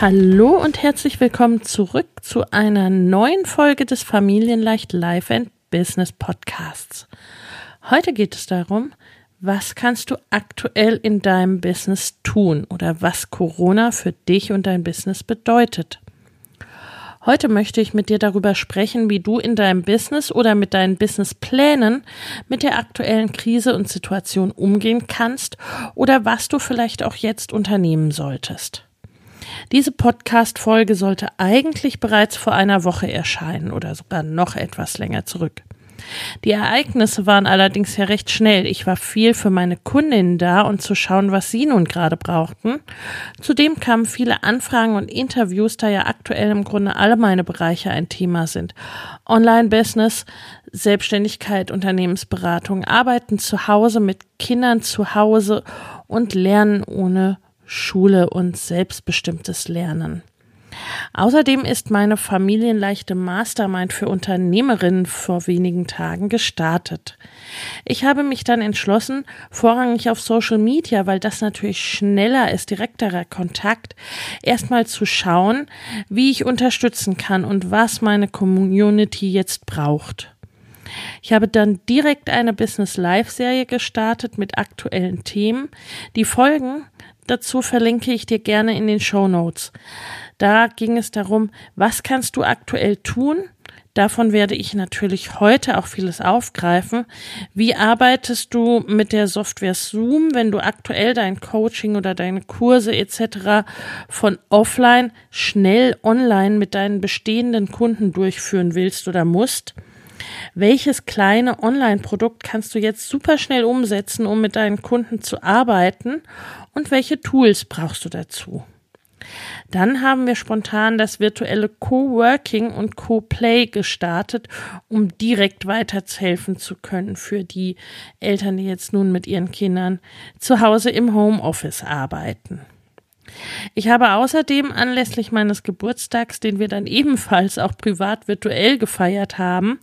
Hallo und herzlich willkommen zurück zu einer neuen Folge des Familienleicht Life and Business Podcasts. Heute geht es darum, was kannst du aktuell in deinem Business tun oder was Corona für dich und dein Business bedeutet. Heute möchte ich mit dir darüber sprechen, wie du in deinem Business oder mit deinen Businessplänen mit der aktuellen Krise und Situation umgehen kannst oder was du vielleicht auch jetzt unternehmen solltest. Diese Podcast-Folge sollte eigentlich bereits vor einer Woche erscheinen oder sogar noch etwas länger zurück. Die Ereignisse waren allerdings ja recht schnell. Ich war viel für meine Kundinnen da und zu schauen, was sie nun gerade brauchten. Zudem kamen viele Anfragen und Interviews, da ja aktuell im Grunde alle meine Bereiche ein Thema sind. Online-Business, Selbstständigkeit, Unternehmensberatung, Arbeiten zu Hause mit Kindern zu Hause und Lernen ohne Schule und selbstbestimmtes Lernen. Außerdem ist meine familienleichte Mastermind für Unternehmerinnen vor wenigen Tagen gestartet. Ich habe mich dann entschlossen, vorrangig auf Social Media, weil das natürlich schneller ist, direkterer Kontakt, erstmal zu schauen, wie ich unterstützen kann und was meine Community jetzt braucht. Ich habe dann direkt eine Business Live Serie gestartet mit aktuellen Themen. Die Folgen dazu verlinke ich dir gerne in den Show Notes. Da ging es darum, was kannst du aktuell tun? Davon werde ich natürlich heute auch vieles aufgreifen. Wie arbeitest du mit der Software Zoom, wenn du aktuell dein Coaching oder deine Kurse etc. von offline schnell online mit deinen bestehenden Kunden durchführen willst oder musst? Welches kleine Online-Produkt kannst du jetzt super schnell umsetzen, um mit deinen Kunden zu arbeiten? Und welche Tools brauchst du dazu? Dann haben wir spontan das virtuelle Coworking und Co-Play gestartet, um direkt weiterhelfen zu können für die Eltern, die jetzt nun mit ihren Kindern zu Hause im Homeoffice arbeiten. Ich habe außerdem anlässlich meines Geburtstags, den wir dann ebenfalls auch privat virtuell gefeiert haben,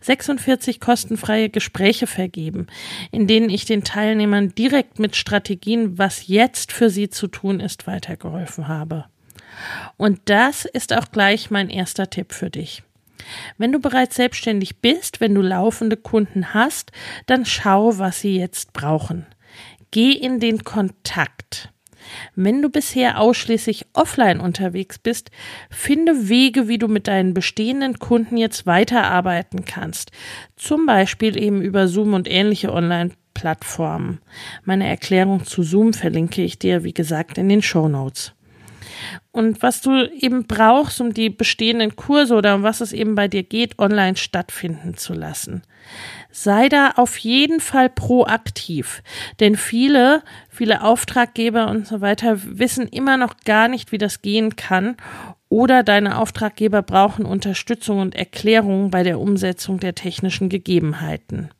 46 kostenfreie Gespräche vergeben, in denen ich den Teilnehmern direkt mit Strategien, was jetzt für sie zu tun ist, weitergeholfen habe. Und das ist auch gleich mein erster Tipp für dich. Wenn du bereits selbstständig bist, wenn du laufende Kunden hast, dann schau, was sie jetzt brauchen. Geh in den Kontakt. Wenn du bisher ausschließlich offline unterwegs bist, finde Wege, wie du mit deinen bestehenden Kunden jetzt weiterarbeiten kannst. Zum Beispiel eben über Zoom und ähnliche Online-Plattformen. Meine Erklärung zu Zoom verlinke ich dir, wie gesagt, in den Show Notes und was du eben brauchst, um die bestehenden Kurse oder um was es eben bei dir geht, online stattfinden zu lassen. Sei da auf jeden Fall proaktiv, denn viele, viele Auftraggeber und so weiter wissen immer noch gar nicht, wie das gehen kann oder deine Auftraggeber brauchen Unterstützung und Erklärung bei der Umsetzung der technischen Gegebenheiten.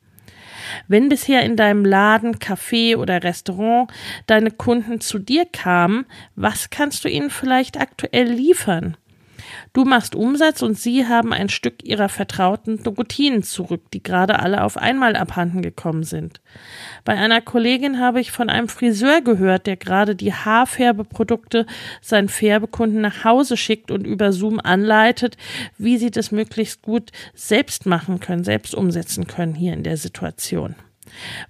Wenn bisher in deinem Laden, Café oder Restaurant deine Kunden zu dir kamen, was kannst du ihnen vielleicht aktuell liefern? Du machst Umsatz und sie haben ein Stück ihrer vertrauten Routinen zurück, die gerade alle auf einmal abhanden gekommen sind. Bei einer Kollegin habe ich von einem Friseur gehört, der gerade die Haarfärbeprodukte seinen Färbekunden nach Hause schickt und über Zoom anleitet, wie sie das möglichst gut selbst machen können, selbst umsetzen können hier in der Situation.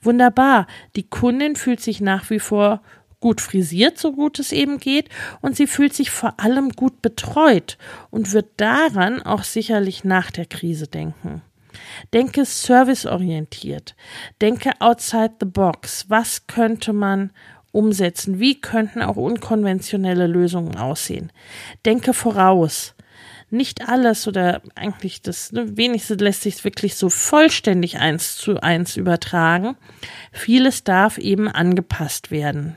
Wunderbar. Die Kundin fühlt sich nach wie vor gut frisiert, so gut es eben geht, und sie fühlt sich vor allem gut betreut und wird daran auch sicherlich nach der Krise denken. Denke serviceorientiert. Denke outside the box. Was könnte man umsetzen? Wie könnten auch unkonventionelle Lösungen aussehen? Denke voraus. Nicht alles oder eigentlich das ne, wenigste lässt sich wirklich so vollständig eins zu eins übertragen. Vieles darf eben angepasst werden.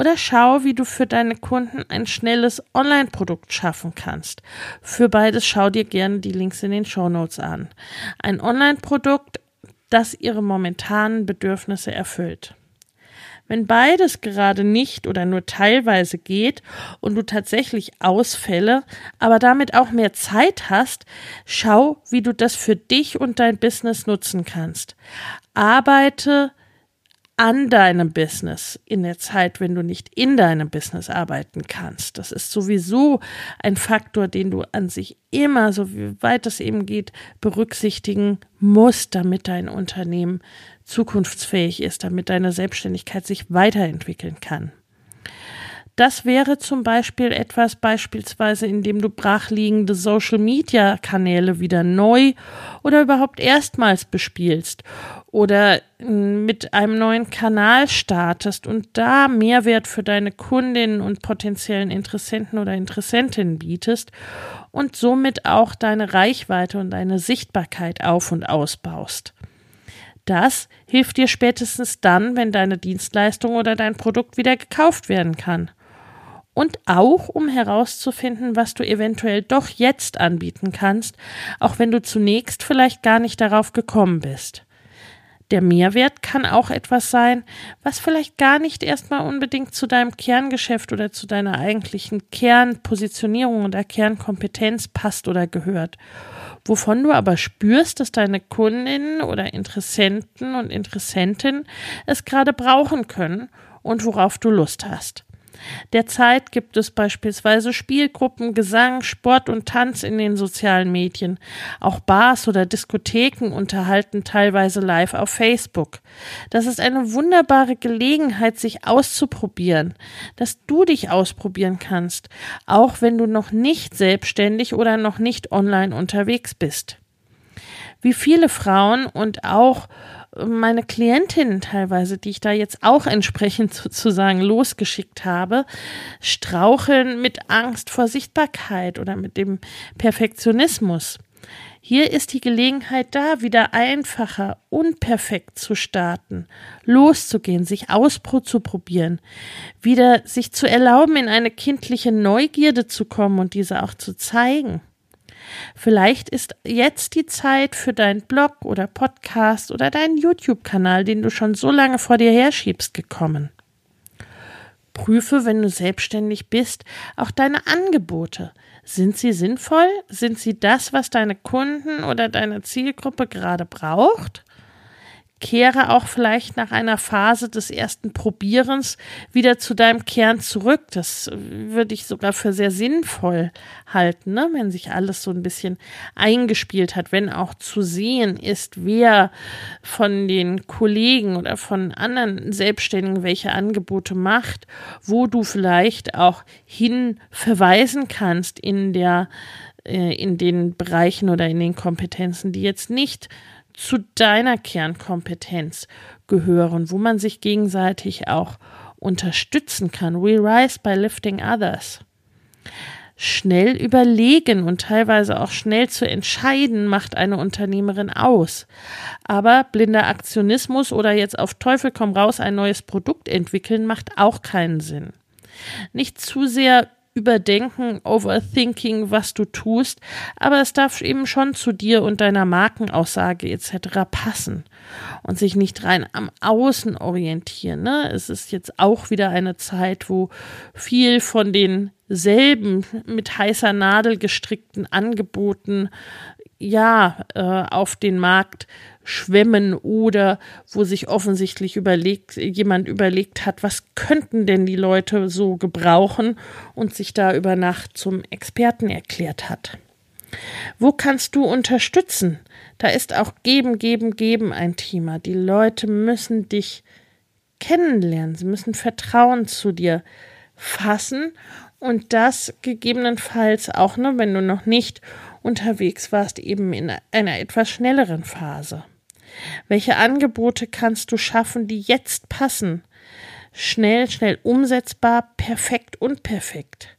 Oder schau, wie du für deine Kunden ein schnelles Online-Produkt schaffen kannst. Für beides schau dir gerne die Links in den Show Notes an. Ein Online-Produkt, das ihre momentanen Bedürfnisse erfüllt. Wenn beides gerade nicht oder nur teilweise geht und du tatsächlich Ausfälle, aber damit auch mehr Zeit hast, schau, wie du das für dich und dein Business nutzen kannst. Arbeite an deinem Business in der Zeit, wenn du nicht in deinem Business arbeiten kannst. Das ist sowieso ein Faktor, den du an sich immer, so weit es eben geht, berücksichtigen musst, damit dein Unternehmen zukunftsfähig ist, damit deine Selbstständigkeit sich weiterentwickeln kann. Das wäre zum Beispiel etwas, beispielsweise, indem du brachliegende Social Media Kanäle wieder neu oder überhaupt erstmals bespielst oder mit einem neuen Kanal startest und da Mehrwert für deine Kundinnen und potenziellen Interessenten oder Interessentinnen bietest und somit auch deine Reichweite und deine Sichtbarkeit auf und ausbaust. Das hilft dir spätestens dann, wenn deine Dienstleistung oder dein Produkt wieder gekauft werden kann und auch um herauszufinden, was du eventuell doch jetzt anbieten kannst, auch wenn du zunächst vielleicht gar nicht darauf gekommen bist. Der Mehrwert kann auch etwas sein, was vielleicht gar nicht erstmal unbedingt zu deinem Kerngeschäft oder zu deiner eigentlichen Kernpositionierung oder Kernkompetenz passt oder gehört, wovon du aber spürst, dass deine Kundinnen oder Interessenten und Interessentinnen es gerade brauchen können und worauf du Lust hast. Derzeit gibt es beispielsweise Spielgruppen, Gesang, Sport und Tanz in den sozialen Medien. Auch Bars oder Diskotheken unterhalten teilweise live auf Facebook. Das ist eine wunderbare Gelegenheit, sich auszuprobieren, dass du dich ausprobieren kannst, auch wenn du noch nicht selbstständig oder noch nicht online unterwegs bist. Wie viele Frauen und auch meine Klientinnen teilweise, die ich da jetzt auch entsprechend sozusagen losgeschickt habe, straucheln mit Angst vor Sichtbarkeit oder mit dem Perfektionismus. Hier ist die Gelegenheit da, wieder einfacher, unperfekt zu starten, loszugehen, sich auszuprobieren, wieder sich zu erlauben, in eine kindliche Neugierde zu kommen und diese auch zu zeigen. Vielleicht ist jetzt die Zeit für deinen Blog oder Podcast oder deinen YouTube-Kanal, den du schon so lange vor dir herschiebst, gekommen. Prüfe, wenn du selbstständig bist, auch deine Angebote. Sind sie sinnvoll? Sind sie das, was deine Kunden oder deine Zielgruppe gerade braucht? Kehre auch vielleicht nach einer Phase des ersten Probierens wieder zu deinem Kern zurück. Das würde ich sogar für sehr sinnvoll halten, ne? wenn sich alles so ein bisschen eingespielt hat, wenn auch zu sehen ist, wer von den Kollegen oder von anderen Selbstständigen welche Angebote macht, wo du vielleicht auch hin verweisen kannst in der äh, in den Bereichen oder in den Kompetenzen, die jetzt nicht zu deiner Kernkompetenz gehören, wo man sich gegenseitig auch unterstützen kann. We rise by lifting others. Schnell überlegen und teilweise auch schnell zu entscheiden macht eine Unternehmerin aus. Aber blinder Aktionismus oder jetzt auf Teufel komm raus ein neues Produkt entwickeln macht auch keinen Sinn. Nicht zu sehr Überdenken, Overthinking, was du tust, aber es darf eben schon zu dir und deiner Markenaussage etc. passen und sich nicht rein am Außen orientieren. Ne? Es ist jetzt auch wieder eine Zeit, wo viel von denselben mit heißer Nadel gestrickten Angeboten ja äh, auf den Markt schwemmen oder wo sich offensichtlich überlegt, jemand überlegt hat, was könnten denn die Leute so gebrauchen und sich da über Nacht zum Experten erklärt hat. Wo kannst du unterstützen? Da ist auch geben, geben, geben ein Thema. Die Leute müssen dich kennenlernen. Sie müssen Vertrauen zu dir fassen und das gegebenenfalls auch, ne, wenn du noch nicht unterwegs warst, eben in einer etwas schnelleren Phase. Welche Angebote kannst du schaffen, die jetzt passen? Schnell, schnell umsetzbar, perfekt und perfekt.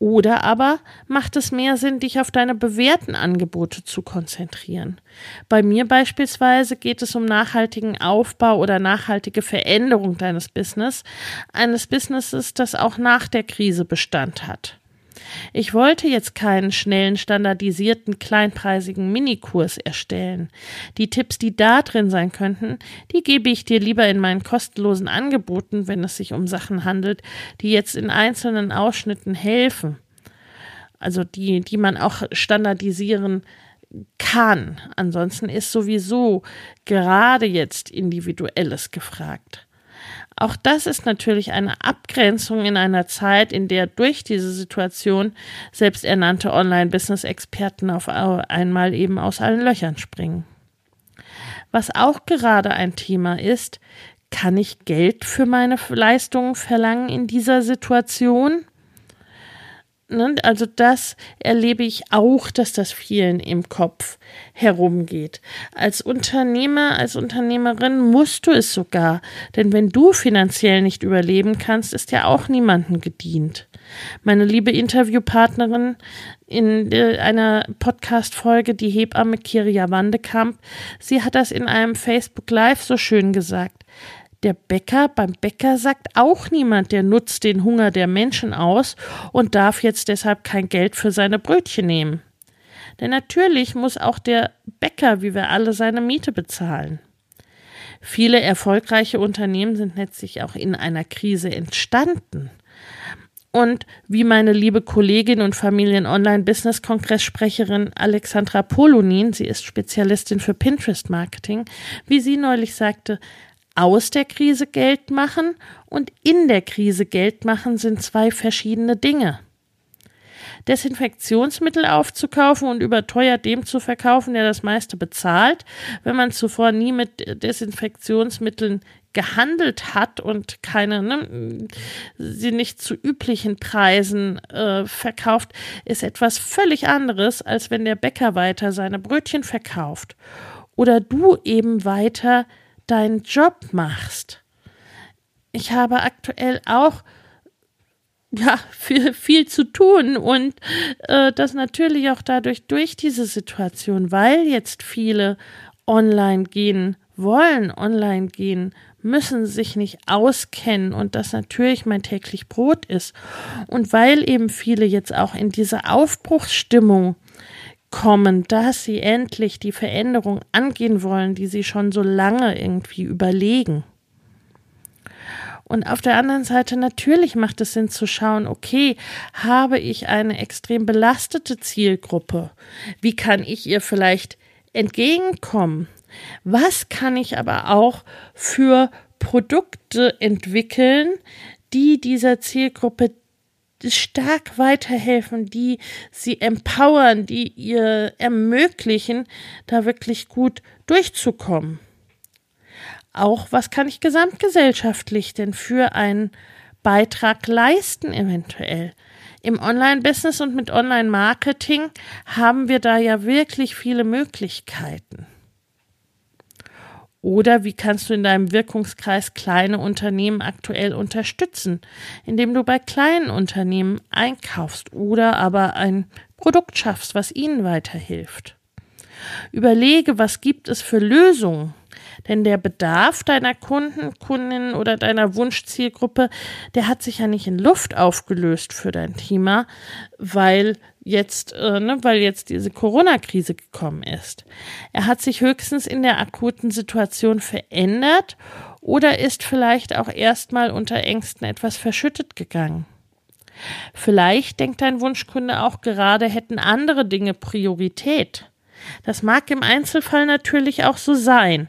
Oder aber macht es mehr Sinn, dich auf deine bewährten Angebote zu konzentrieren. Bei mir beispielsweise geht es um nachhaltigen Aufbau oder nachhaltige Veränderung deines Business, eines Businesses, das auch nach der Krise Bestand hat. Ich wollte jetzt keinen schnellen, standardisierten, kleinpreisigen Minikurs erstellen. Die Tipps, die da drin sein könnten, die gebe ich dir lieber in meinen kostenlosen Angeboten, wenn es sich um Sachen handelt, die jetzt in einzelnen Ausschnitten helfen. Also die, die man auch standardisieren kann. Ansonsten ist sowieso gerade jetzt Individuelles gefragt. Auch das ist natürlich eine Abgrenzung in einer Zeit, in der durch diese Situation selbsternannte Online-Business-Experten auf einmal eben aus allen Löchern springen. Was auch gerade ein Thema ist, kann ich Geld für meine Leistungen verlangen in dieser Situation? Ne? Also das erlebe ich auch, dass das vielen im Kopf herumgeht. Als Unternehmer, als Unternehmerin musst du es sogar, denn wenn du finanziell nicht überleben kannst, ist ja auch niemandem gedient. Meine liebe Interviewpartnerin in äh, einer Podcast-Folge, die Hebamme Kiria Wandekamp, sie hat das in einem Facebook Live so schön gesagt. Der Bäcker, beim Bäcker sagt auch niemand, der nutzt den Hunger der Menschen aus und darf jetzt deshalb kein Geld für seine Brötchen nehmen. Denn natürlich muss auch der Bäcker, wie wir alle, seine Miete bezahlen. Viele erfolgreiche Unternehmen sind letztlich auch in einer Krise entstanden. Und wie meine liebe Kollegin und Familien-Online-Business-Kongress-Sprecherin Alexandra Polonin, sie ist Spezialistin für Pinterest-Marketing, wie sie neulich sagte, aus der Krise Geld machen und in der Krise Geld machen sind zwei verschiedene Dinge. Desinfektionsmittel aufzukaufen und überteuert dem zu verkaufen, der das meiste bezahlt, wenn man zuvor nie mit Desinfektionsmitteln gehandelt hat und keine, ne, sie nicht zu üblichen Preisen äh, verkauft, ist etwas völlig anderes, als wenn der Bäcker weiter seine Brötchen verkauft oder du eben weiter deinen Job machst. Ich habe aktuell auch ja, viel, viel zu tun und äh, das natürlich auch dadurch durch diese Situation, weil jetzt viele online gehen wollen, online gehen müssen, sich nicht auskennen und das natürlich mein täglich Brot ist und weil eben viele jetzt auch in diese Aufbruchsstimmung kommen, dass sie endlich die Veränderung angehen wollen, die sie schon so lange irgendwie überlegen. Und auf der anderen Seite natürlich macht es Sinn zu schauen, okay, habe ich eine extrem belastete Zielgruppe? Wie kann ich ihr vielleicht entgegenkommen? Was kann ich aber auch für Produkte entwickeln, die dieser Zielgruppe stark weiterhelfen, die sie empowern, die ihr ermöglichen, da wirklich gut durchzukommen. Auch was kann ich gesamtgesellschaftlich denn für einen Beitrag leisten eventuell? Im Online-Business und mit Online-Marketing haben wir da ja wirklich viele Möglichkeiten. Oder wie kannst du in deinem Wirkungskreis kleine Unternehmen aktuell unterstützen, indem du bei kleinen Unternehmen einkaufst oder aber ein Produkt schaffst, was ihnen weiterhilft. Überlege, was gibt es für Lösungen, denn der Bedarf deiner Kunden, Kundinnen oder deiner Wunschzielgruppe, der hat sich ja nicht in Luft aufgelöst für dein Thema, weil jetzt, äh, ne, weil jetzt diese Corona-Krise gekommen ist. Er hat sich höchstens in der akuten Situation verändert oder ist vielleicht auch erstmal unter Ängsten etwas verschüttet gegangen. Vielleicht denkt dein Wunschkunde auch gerade, hätten andere Dinge Priorität. Das mag im Einzelfall natürlich auch so sein.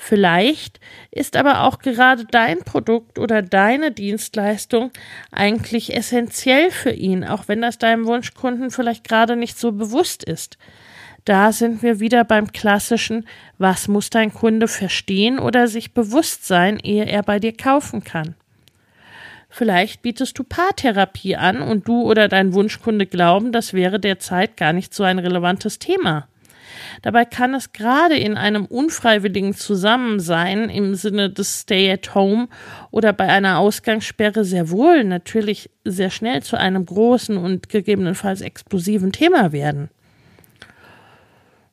Vielleicht ist aber auch gerade dein Produkt oder deine Dienstleistung eigentlich essentiell für ihn, auch wenn das deinem Wunschkunden vielleicht gerade nicht so bewusst ist. da sind wir wieder beim klassischen, was muss dein Kunde verstehen oder sich bewusst sein, ehe er bei dir kaufen kann. Vielleicht bietest du Paartherapie an und du oder dein Wunschkunde glauben, das wäre derzeit gar nicht so ein relevantes Thema. Dabei kann es gerade in einem unfreiwilligen Zusammensein im Sinne des Stay at Home oder bei einer Ausgangssperre sehr wohl natürlich sehr schnell zu einem großen und gegebenenfalls explosiven Thema werden.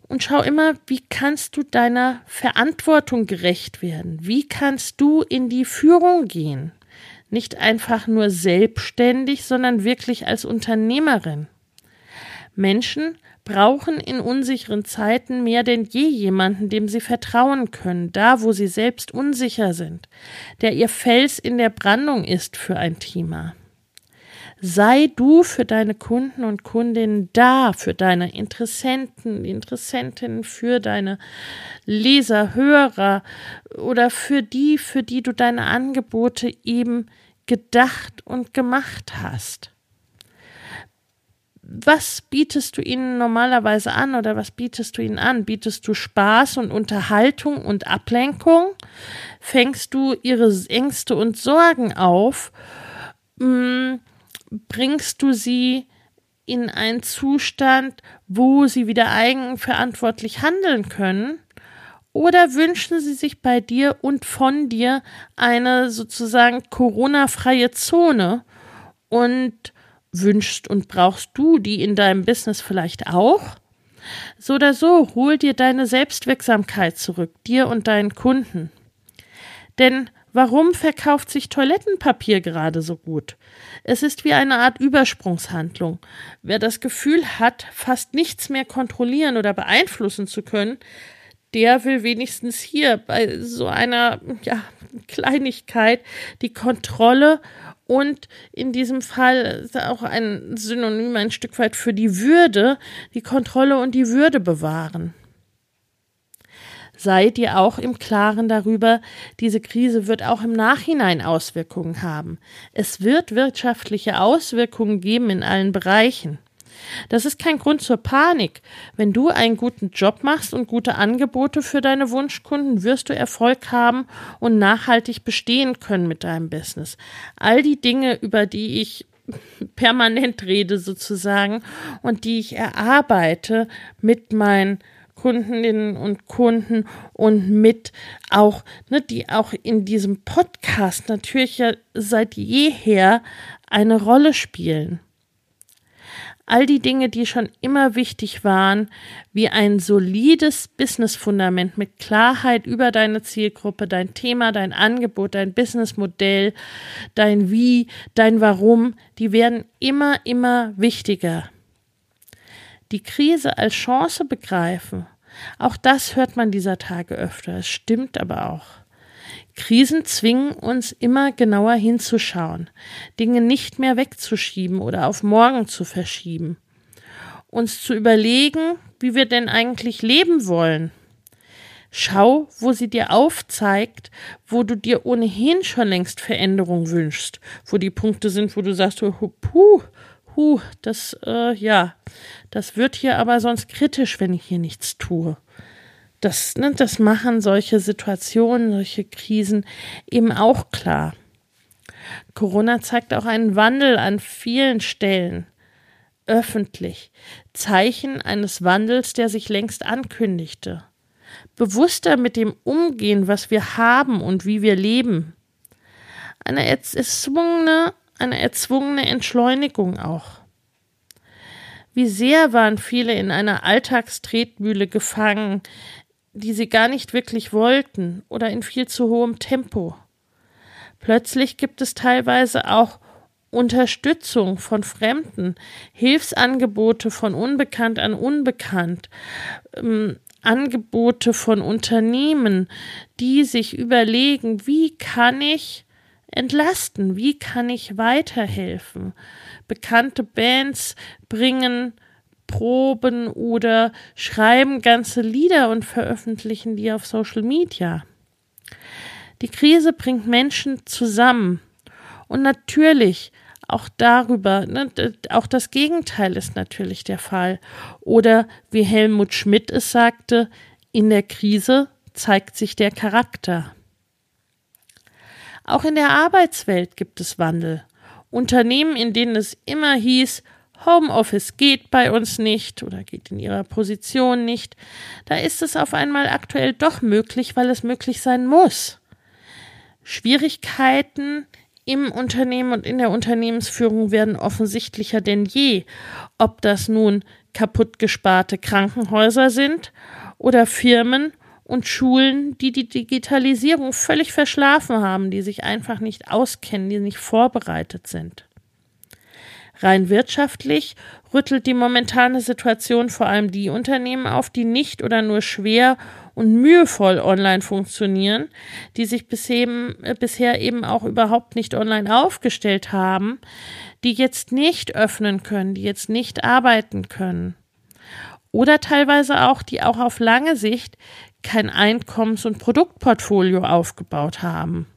Und schau immer, wie kannst du deiner Verantwortung gerecht werden? Wie kannst du in die Führung gehen? Nicht einfach nur selbstständig, sondern wirklich als Unternehmerin. Menschen brauchen in unsicheren Zeiten mehr denn je jemanden, dem sie vertrauen können, da wo sie selbst unsicher sind, der ihr Fels in der Brandung ist für ein Thema. Sei du für deine Kunden und Kundinnen da, für deine Interessenten, Interessentinnen, für deine Leser, Hörer oder für die, für die du deine Angebote eben gedacht und gemacht hast was bietest du ihnen normalerweise an oder was bietest du ihnen an? Bietest du Spaß und Unterhaltung und Ablenkung? Fängst du ihre Ängste und Sorgen auf? Hm, bringst du sie in einen Zustand, wo sie wieder eigenverantwortlich handeln können? Oder wünschen sie sich bei dir und von dir eine sozusagen Corona-freie Zone und wünschst und brauchst du die in deinem Business vielleicht auch? So oder so, hol dir deine Selbstwirksamkeit zurück, dir und deinen Kunden. Denn warum verkauft sich Toilettenpapier gerade so gut? Es ist wie eine Art Übersprungshandlung. Wer das Gefühl hat, fast nichts mehr kontrollieren oder beeinflussen zu können, der will wenigstens hier bei so einer ja, Kleinigkeit die Kontrolle und in diesem Fall ist auch ein Synonym ein Stück weit für die Würde, die Kontrolle und die Würde bewahren. Seid ihr auch im Klaren darüber, diese Krise wird auch im Nachhinein Auswirkungen haben. Es wird wirtschaftliche Auswirkungen geben in allen Bereichen. Das ist kein Grund zur Panik. Wenn du einen guten Job machst und gute Angebote für deine Wunschkunden, wirst du Erfolg haben und nachhaltig bestehen können mit deinem Business. All die Dinge, über die ich permanent rede sozusagen und die ich erarbeite mit meinen Kundinnen und Kunden und mit auch, ne, die auch in diesem Podcast natürlich ja seit jeher eine Rolle spielen. All die Dinge, die schon immer wichtig waren, wie ein solides Businessfundament mit Klarheit über deine Zielgruppe, dein Thema, dein Angebot, dein Businessmodell, dein Wie, dein Warum, die werden immer, immer wichtiger. Die Krise als Chance begreifen, auch das hört man dieser Tage öfter. Es stimmt aber auch. Krisen zwingen uns immer genauer hinzuschauen, Dinge nicht mehr wegzuschieben oder auf morgen zu verschieben, uns zu überlegen, wie wir denn eigentlich leben wollen. Schau, wo sie dir aufzeigt, wo du dir ohnehin schon längst Veränderung wünschst, wo die Punkte sind, wo du sagst, oh, puh, puh, das, äh, ja, das wird hier aber sonst kritisch, wenn ich hier nichts tue. Das, ne, das machen solche Situationen, solche Krisen eben auch klar. Corona zeigt auch einen Wandel an vielen Stellen öffentlich, Zeichen eines Wandels, der sich längst ankündigte. Bewusster mit dem umgehen, was wir haben und wie wir leben. Eine erzwungene, eine erzwungene Entschleunigung auch. Wie sehr waren viele in einer Alltagstretmühle gefangen, die sie gar nicht wirklich wollten oder in viel zu hohem Tempo. Plötzlich gibt es teilweise auch Unterstützung von Fremden, Hilfsangebote von unbekannt an unbekannt, ähm, Angebote von Unternehmen, die sich überlegen, wie kann ich entlasten, wie kann ich weiterhelfen. Bekannte Bands bringen proben oder schreiben ganze Lieder und veröffentlichen die auf Social Media. Die Krise bringt Menschen zusammen. Und natürlich, auch darüber, ne, auch das Gegenteil ist natürlich der Fall. Oder wie Helmut Schmidt es sagte, in der Krise zeigt sich der Charakter. Auch in der Arbeitswelt gibt es Wandel. Unternehmen, in denen es immer hieß, Homeoffice geht bei uns nicht oder geht in ihrer Position nicht, da ist es auf einmal aktuell doch möglich, weil es möglich sein muss. Schwierigkeiten im Unternehmen und in der Unternehmensführung werden offensichtlicher denn je, ob das nun kaputtgesparte Krankenhäuser sind oder Firmen und Schulen, die die Digitalisierung völlig verschlafen haben, die sich einfach nicht auskennen, die nicht vorbereitet sind. Rein wirtschaftlich rüttelt die momentane Situation vor allem die Unternehmen auf, die nicht oder nur schwer und mühevoll online funktionieren, die sich bisher, äh, bisher eben auch überhaupt nicht online aufgestellt haben, die jetzt nicht öffnen können, die jetzt nicht arbeiten können. Oder teilweise auch, die auch auf lange Sicht kein Einkommens- und Produktportfolio aufgebaut haben.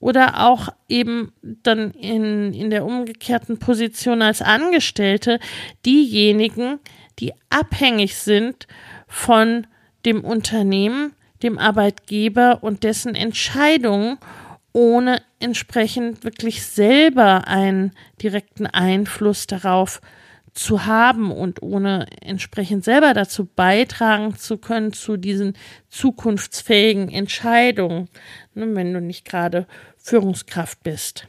Oder auch eben dann in, in der umgekehrten Position als Angestellte diejenigen, die abhängig sind von dem Unternehmen, dem Arbeitgeber und dessen Entscheidungen, ohne entsprechend wirklich selber einen direkten Einfluss darauf zu haben und ohne entsprechend selber dazu beitragen zu können zu diesen zukunftsfähigen Entscheidungen, ne, wenn du nicht gerade Führungskraft bist.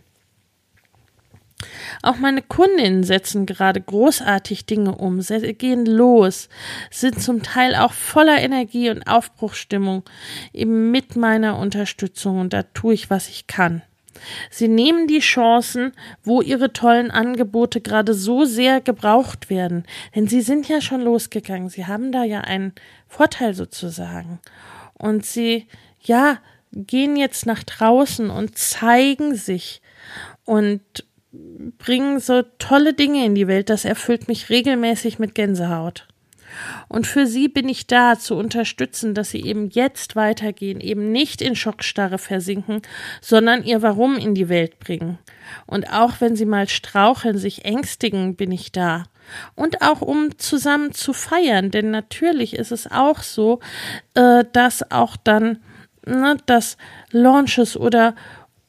Auch meine Kundinnen setzen gerade großartig Dinge um, gehen los, sind zum Teil auch voller Energie und Aufbruchsstimmung, eben mit meiner Unterstützung und da tue ich, was ich kann. Sie nehmen die Chancen, wo ihre tollen Angebote gerade so sehr gebraucht werden. Denn sie sind ja schon losgegangen. Sie haben da ja einen Vorteil sozusagen. Und sie, ja, gehen jetzt nach draußen und zeigen sich und bringen so tolle Dinge in die Welt. Das erfüllt mich regelmäßig mit Gänsehaut. Und für sie bin ich da zu unterstützen, dass sie eben jetzt weitergehen, eben nicht in Schockstarre versinken, sondern ihr Warum in die Welt bringen. Und auch wenn sie mal straucheln, sich ängstigen, bin ich da. Und auch um zusammen zu feiern, denn natürlich ist es auch so, äh, dass auch dann, ne, dass Launches oder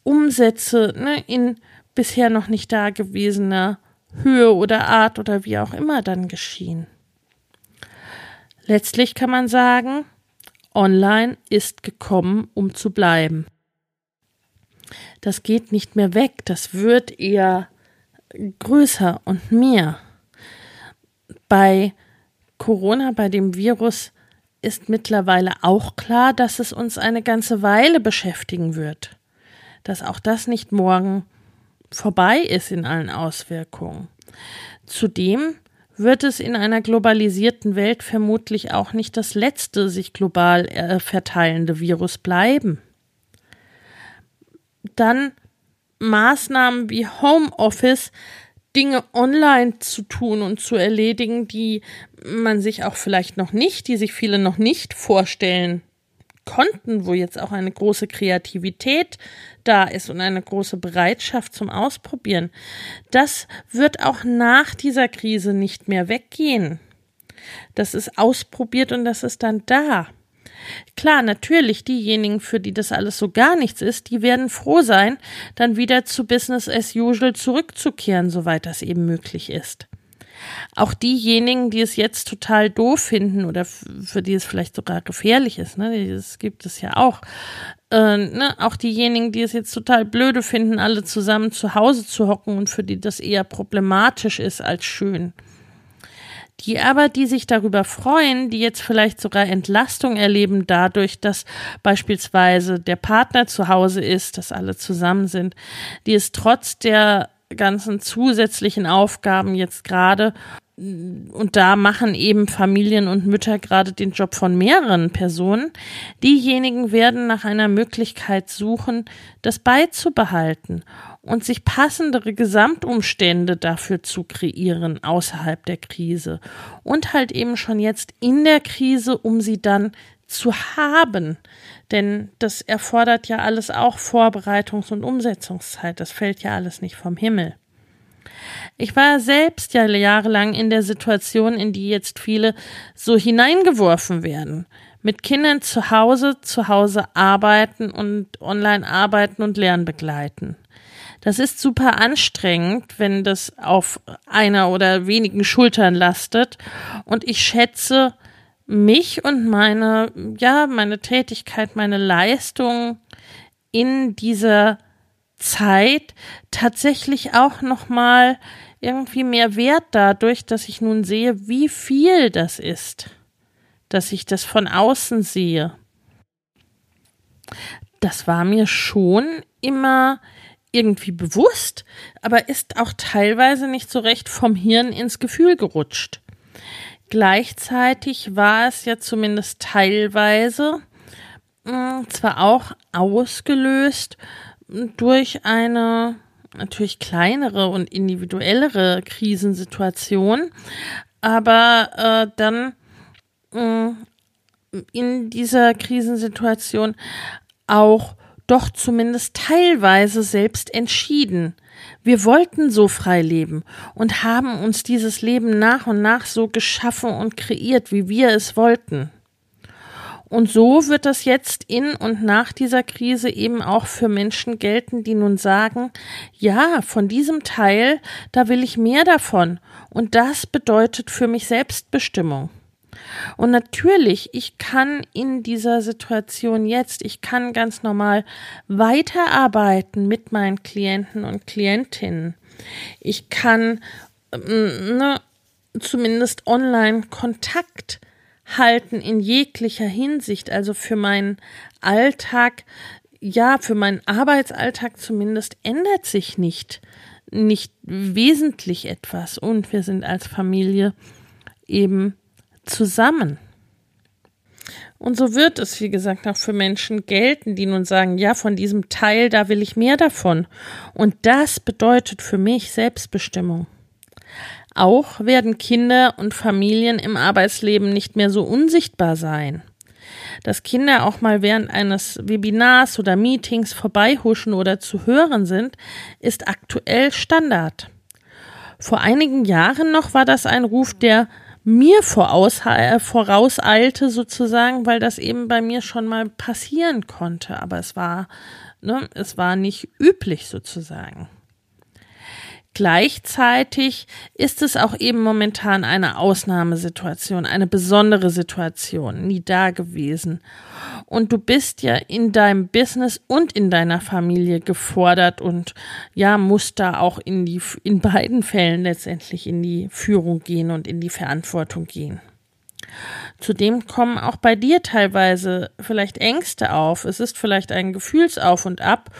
Umsätze ne, in bisher noch nicht dagewesener Höhe oder Art oder wie auch immer dann geschehen. Letztlich kann man sagen, online ist gekommen, um zu bleiben. Das geht nicht mehr weg, das wird eher größer und mehr. Bei Corona, bei dem Virus, ist mittlerweile auch klar, dass es uns eine ganze Weile beschäftigen wird. Dass auch das nicht morgen vorbei ist in allen Auswirkungen. Zudem wird es in einer globalisierten Welt vermutlich auch nicht das letzte sich global äh, verteilende Virus bleiben. Dann Maßnahmen wie Homeoffice, Dinge online zu tun und zu erledigen, die man sich auch vielleicht noch nicht, die sich viele noch nicht vorstellen konnten, wo jetzt auch eine große Kreativität da ist und eine große Bereitschaft zum Ausprobieren, das wird auch nach dieser Krise nicht mehr weggehen. Das ist ausprobiert und das ist dann da. Klar, natürlich, diejenigen, für die das alles so gar nichts ist, die werden froh sein, dann wieder zu Business as usual zurückzukehren, soweit das eben möglich ist. Auch diejenigen, die es jetzt total doof finden oder für die es vielleicht sogar gefährlich ist, ne, das gibt es ja auch. Äh, ne, auch diejenigen, die es jetzt total blöde finden, alle zusammen zu Hause zu hocken und für die das eher problematisch ist als schön. Die aber, die sich darüber freuen, die jetzt vielleicht sogar Entlastung erleben dadurch, dass beispielsweise der Partner zu Hause ist, dass alle zusammen sind, die es trotz der ganzen zusätzlichen Aufgaben jetzt gerade und da machen eben Familien und Mütter gerade den Job von mehreren Personen. Diejenigen werden nach einer Möglichkeit suchen, das beizubehalten und sich passendere Gesamtumstände dafür zu kreieren außerhalb der Krise und halt eben schon jetzt in der Krise, um sie dann zu haben. Denn das erfordert ja alles auch Vorbereitungs- und Umsetzungszeit. Das fällt ja alles nicht vom Himmel. Ich war selbst ja jahrelang in der Situation, in die jetzt viele so hineingeworfen werden. Mit Kindern zu Hause, zu Hause arbeiten und online arbeiten und Lernen begleiten. Das ist super anstrengend, wenn das auf einer oder wenigen Schultern lastet. Und ich schätze mich und meine, ja, meine Tätigkeit, meine Leistung in dieser Zeit tatsächlich auch nochmal irgendwie mehr wert dadurch, dass ich nun sehe, wie viel das ist, dass ich das von außen sehe. Das war mir schon immer irgendwie bewusst, aber ist auch teilweise nicht so recht vom Hirn ins Gefühl gerutscht. Gleichzeitig war es ja zumindest teilweise mh, hm, zwar auch ausgelöst durch eine natürlich kleinere und individuellere Krisensituation, aber äh, dann mh, hm, in dieser Krisensituation auch doch zumindest teilweise selbst entschieden. Wir wollten so frei leben und haben uns dieses Leben nach und nach so geschaffen und kreiert, wie wir es wollten. Und so wird das jetzt in und nach dieser Krise eben auch für Menschen gelten, die nun sagen, ja, von diesem Teil, da will ich mehr davon. Und das bedeutet für mich Selbstbestimmung. Und natürlich, ich kann in dieser Situation jetzt, ich kann ganz normal weiterarbeiten mit meinen Klienten und Klientinnen. Ich kann ähm, ne, zumindest online Kontakt halten in jeglicher Hinsicht, also für meinen Alltag, ja, für meinen Arbeitsalltag zumindest ändert sich nicht, nicht wesentlich etwas. Und wir sind als Familie eben zusammen. Und so wird es, wie gesagt, auch für Menschen gelten, die nun sagen, ja, von diesem Teil, da will ich mehr davon. Und das bedeutet für mich Selbstbestimmung. Auch werden Kinder und Familien im Arbeitsleben nicht mehr so unsichtbar sein. Dass Kinder auch mal während eines Webinars oder Meetings vorbeihuschen oder zu hören sind, ist aktuell Standard. Vor einigen Jahren noch war das ein Ruf, der mir voraus, äh, vorauseilte sozusagen, weil das eben bei mir schon mal passieren konnte. Aber es war, ne, es war nicht üblich sozusagen. Gleichzeitig ist es auch eben momentan eine Ausnahmesituation, eine besondere Situation, nie da gewesen. Und du bist ja in deinem Business und in deiner Familie gefordert und ja, musst da auch in die, in beiden Fällen letztendlich in die Führung gehen und in die Verantwortung gehen. Zudem kommen auch bei dir teilweise vielleicht Ängste auf. Es ist vielleicht ein Gefühlsauf und ab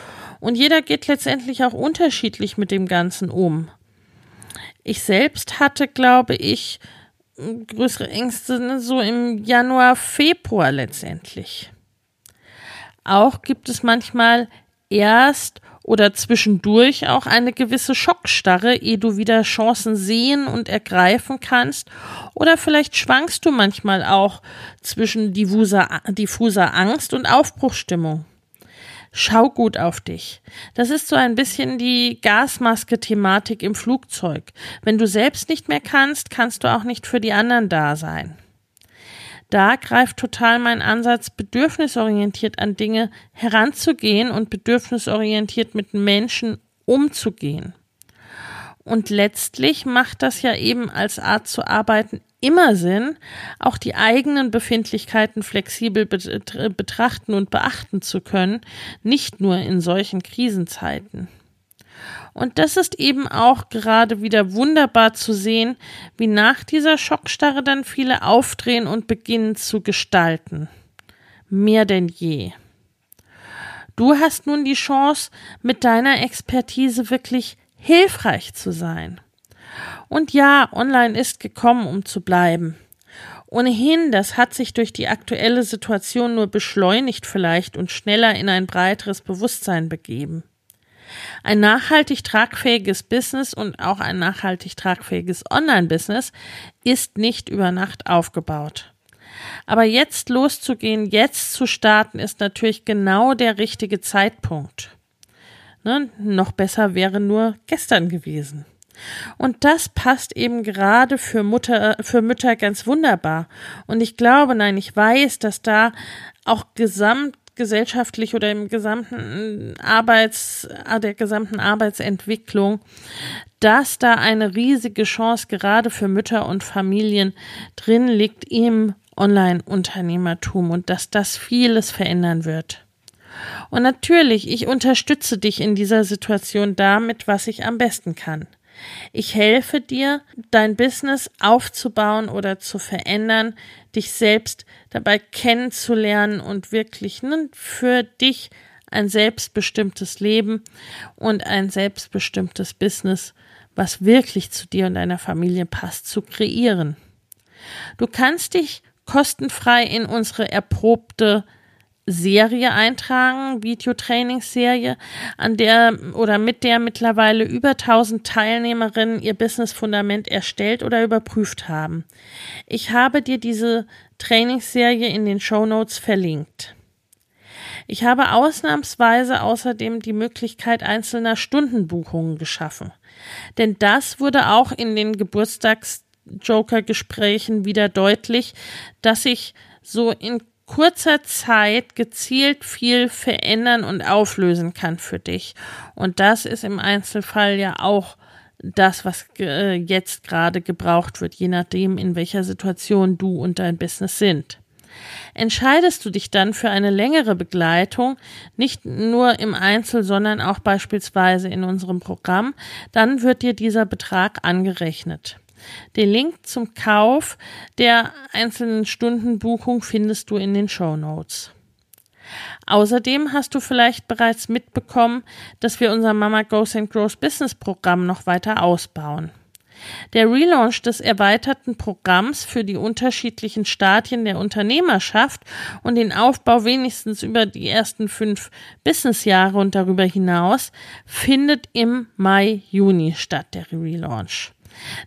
und jeder geht letztendlich auch unterschiedlich mit dem Ganzen um. Ich selbst hatte, glaube ich, größere Ängste ne, so im Januar, Februar letztendlich. Auch gibt es manchmal erst oder zwischendurch auch eine gewisse Schockstarre, ehe du wieder Chancen sehen und ergreifen kannst. Oder vielleicht schwankst du manchmal auch zwischen diffuser, diffuser Angst und Aufbruchstimmung. Schau gut auf dich. Das ist so ein bisschen die Gasmaske-Thematik im Flugzeug. Wenn du selbst nicht mehr kannst, kannst du auch nicht für die anderen da sein. Da greift total mein Ansatz, bedürfnisorientiert an Dinge heranzugehen und bedürfnisorientiert mit Menschen umzugehen. Und letztlich macht das ja eben als Art zu arbeiten immer Sinn, auch die eigenen Befindlichkeiten flexibel betrachten und beachten zu können, nicht nur in solchen Krisenzeiten. Und das ist eben auch gerade wieder wunderbar zu sehen, wie nach dieser Schockstarre dann viele aufdrehen und beginnen zu gestalten. Mehr denn je. Du hast nun die Chance, mit deiner Expertise wirklich hilfreich zu sein. Und ja, online ist gekommen, um zu bleiben. Ohnehin, das hat sich durch die aktuelle Situation nur beschleunigt vielleicht und schneller in ein breiteres Bewusstsein begeben. Ein nachhaltig tragfähiges Business und auch ein nachhaltig tragfähiges Online-Business ist nicht über Nacht aufgebaut. Aber jetzt loszugehen, jetzt zu starten, ist natürlich genau der richtige Zeitpunkt. Ne? Noch besser wäre nur gestern gewesen. Und das passt eben gerade für Mutter, für Mütter ganz wunderbar. Und ich glaube, nein, ich weiß, dass da auch gesamtgesellschaftlich oder im gesamten Arbeits, der gesamten Arbeitsentwicklung, dass da eine riesige Chance gerade für Mütter und Familien drin liegt im Online-Unternehmertum und dass das vieles verändern wird. Und natürlich, ich unterstütze dich in dieser Situation damit, was ich am besten kann. Ich helfe dir, dein Business aufzubauen oder zu verändern, dich selbst dabei kennenzulernen und wirklich ne, für dich ein selbstbestimmtes Leben und ein selbstbestimmtes Business, was wirklich zu dir und deiner Familie passt, zu kreieren. Du kannst dich kostenfrei in unsere erprobte Serie eintragen, Videotrainingsserie, an der oder mit der mittlerweile über 1000 Teilnehmerinnen ihr Business Fundament erstellt oder überprüft haben. Ich habe dir diese Trainingsserie in den Show Notes verlinkt. Ich habe ausnahmsweise außerdem die Möglichkeit einzelner Stundenbuchungen geschaffen. Denn das wurde auch in den Geburtstags-Joker-Gesprächen wieder deutlich, dass ich so in kurzer Zeit gezielt viel verändern und auflösen kann für dich. Und das ist im Einzelfall ja auch das, was äh, jetzt gerade gebraucht wird, je nachdem, in welcher Situation du und dein Business sind. Entscheidest du dich dann für eine längere Begleitung, nicht nur im Einzel, sondern auch beispielsweise in unserem Programm, dann wird dir dieser Betrag angerechnet. Den Link zum Kauf der einzelnen Stundenbuchung findest du in den Show Notes. Außerdem hast du vielleicht bereits mitbekommen, dass wir unser Mama Goes and Grows Business Programm noch weiter ausbauen. Der Relaunch des erweiterten Programms für die unterschiedlichen Stadien der Unternehmerschaft und den Aufbau wenigstens über die ersten fünf Businessjahre und darüber hinaus findet im Mai, Juni statt, der Relaunch.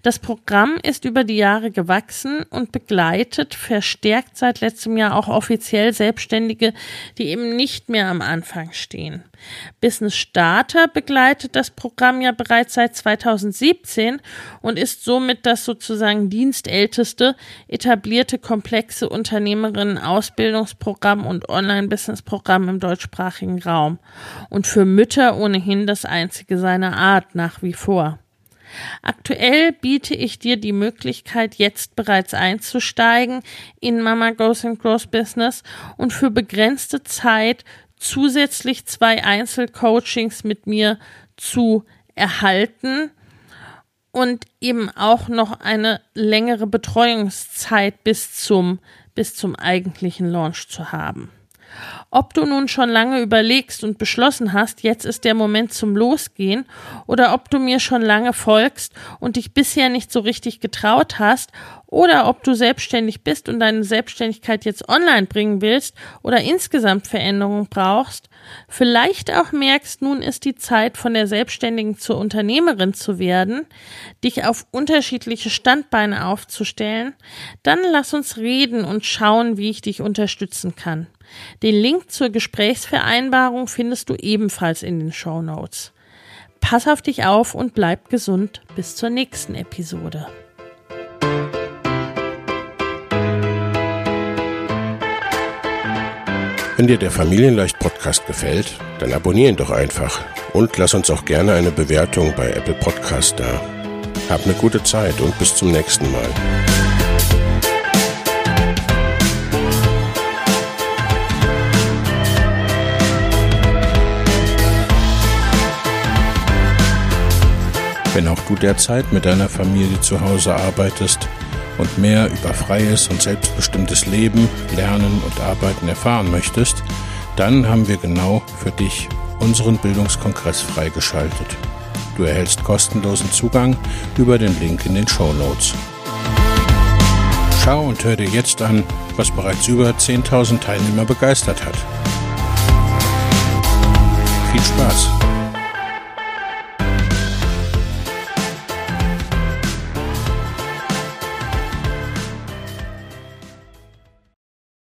Das Programm ist über die Jahre gewachsen und begleitet verstärkt seit letztem Jahr auch offiziell Selbstständige, die eben nicht mehr am Anfang stehen. Business Starter begleitet das Programm ja bereits seit 2017 und ist somit das sozusagen dienstälteste etablierte komplexe Unternehmerinnen-Ausbildungsprogramm und Online-Business-Programm im deutschsprachigen Raum und für Mütter ohnehin das einzige seiner Art nach wie vor. Aktuell biete ich dir die Möglichkeit, jetzt bereits einzusteigen in Mama Goes and Grows Business und für begrenzte Zeit zusätzlich zwei Einzelcoachings mit mir zu erhalten und eben auch noch eine längere Betreuungszeit bis zum, bis zum eigentlichen Launch zu haben. Ob du nun schon lange überlegst und beschlossen hast, jetzt ist der Moment zum Losgehen, oder ob du mir schon lange folgst und dich bisher nicht so richtig getraut hast, oder ob du selbstständig bist und deine Selbstständigkeit jetzt online bringen willst oder insgesamt Veränderungen brauchst, vielleicht auch merkst, nun ist die Zeit von der Selbstständigen zur Unternehmerin zu werden, dich auf unterschiedliche Standbeine aufzustellen, dann lass uns reden und schauen, wie ich dich unterstützen kann. Den Link zur Gesprächsvereinbarung findest du ebenfalls in den Show Notes. Pass auf dich auf und bleib gesund bis zur nächsten Episode. Wenn dir der Familienleicht Podcast gefällt, dann abonnier ihn doch einfach und lass uns auch gerne eine Bewertung bei Apple Podcast da. Hab eine gute Zeit und bis zum nächsten Mal. Wenn auch du derzeit mit deiner Familie zu Hause arbeitest und mehr über freies und selbstbestimmtes Leben, Lernen und Arbeiten erfahren möchtest, dann haben wir genau für dich unseren Bildungskongress freigeschaltet. Du erhältst kostenlosen Zugang über den Link in den Show Notes. Schau und hör dir jetzt an, was bereits über 10.000 Teilnehmer begeistert hat. Viel Spaß!